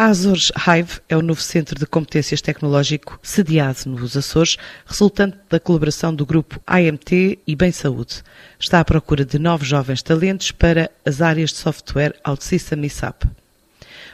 A Azores Hive é o novo centro de competências tecnológico sediado nos Açores, resultante da colaboração do grupo AMT e Bem Saúde. Está à procura de novos jovens talentos para as áreas de software, OutSystem e SAP.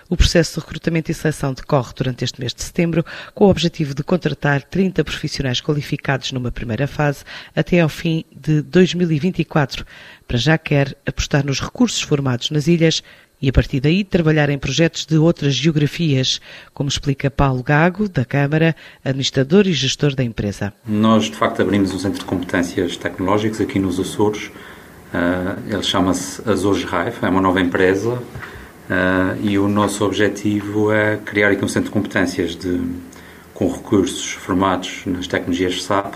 O processo de recrutamento e seleção decorre durante este mês de setembro, com o objetivo de contratar 30 profissionais qualificados numa primeira fase até ao fim de 2024. Para já quer apostar nos recursos formados nas ilhas e a partir daí trabalhar em projetos de outras geografias, como explica Paulo Gago, da Câmara, administrador e gestor da empresa. Nós, de facto, abrimos um centro de competências tecnológicas aqui nos Açores. Uh, ele chama-se Azores Hive, é uma nova empresa uh, e o nosso objetivo é criar aqui um centro de competências de, com recursos formados nas tecnologias SAP,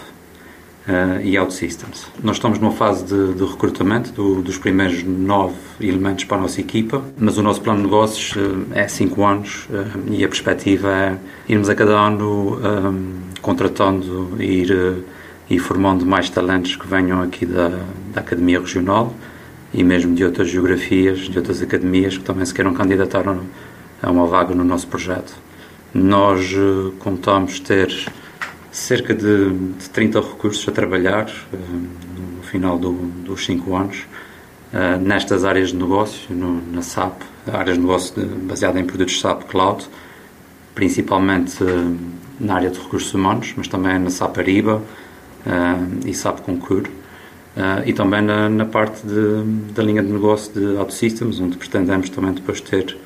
uh, e OutSystems. Nós estamos numa fase de, de recrutamento do, dos primeiros nove elementos para a nossa equipa, mas o nosso plano de negócios uh, é cinco anos uh, e a perspectiva é irmos a cada ano um, contratando e ir e formando mais talentos que venham aqui da, da Academia Regional e mesmo de outras geografias, de outras academias que também se queiram candidatar a uma vaga no nosso projeto. Nós contamos ter cerca de, de 30 recursos a trabalhar uh, no final do, dos 5 anos uh, nestas áreas de negócio, no, na SAP, áreas de negócio baseada em produtos SAP Cloud, principalmente uh, na área de recursos humanos, mas também na SAP Ariba e SAP Concur. e também na, na parte de, da linha de negócio de OutSystems, onde pretendemos também depois ter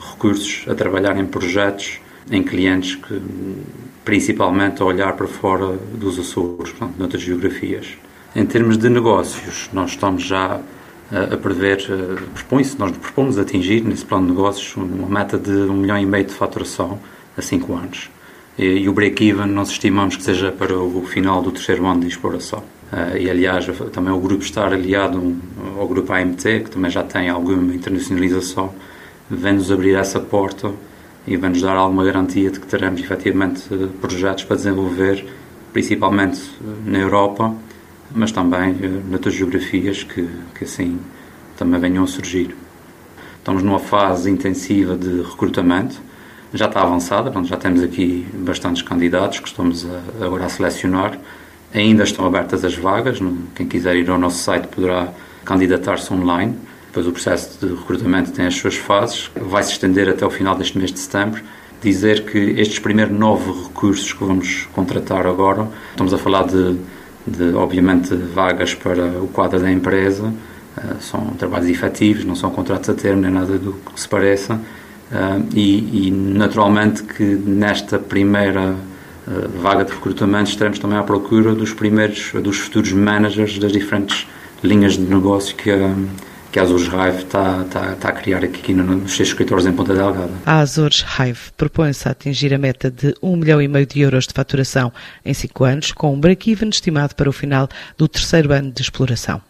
recursos a trabalhar em projetos em clientes que principalmente a olhar para fora dos Açores, portanto, noutras geografias. Em termos de negócios, nós estamos já a prever, propõe-se, nós propomos atingir nesse plano de negócios uma meta de um milhão e meio de faturação a cinco anos. E, o break-even nós estimamos que seja para o final do terceiro ano de exploração. E, aliás, também o grupo estar aliado ao grupo AMT, que também já tem alguma internacionalização, vem-nos abrir essa porta e vai-nos dar alguma garantia de que teremos efetivamente projetos para desenvolver, principalmente na Europa, mas também eh, noutras geografias que, que assim também venham a surgir. Estamos numa fase intensiva de recrutamento, já está avançada, já temos aqui bastantes candidatos que estamos a, agora a selecionar. Ainda estão abertas as vagas, quem quiser ir ao nosso site poderá candidatar-se online depois o processo de recrutamento tem as suas fases, vai se estender até o final deste mês de setembro. Dizer que estes primeiros nove recursos que vamos contratar agora, estamos a falar de, de obviamente, vagas para o quadro da empresa, uh, são trabalhos efetivos, não são contratos a termo, nem nada do que se pareça. Uh, e, e, naturalmente que nesta primeira uh, vaga de recrutamento estaremos também à procura dos primeiros, dos futuros managers das diferentes linhas de negócio que a que a Azores Hive está, está, está a criar aqui nos seus escritórios em Ponta Delgada. A Azores Hive propõe-se a atingir a meta de 1 milhão e meio de euros de faturação em 5 anos, com um break-even estimado para o final do terceiro ano de exploração.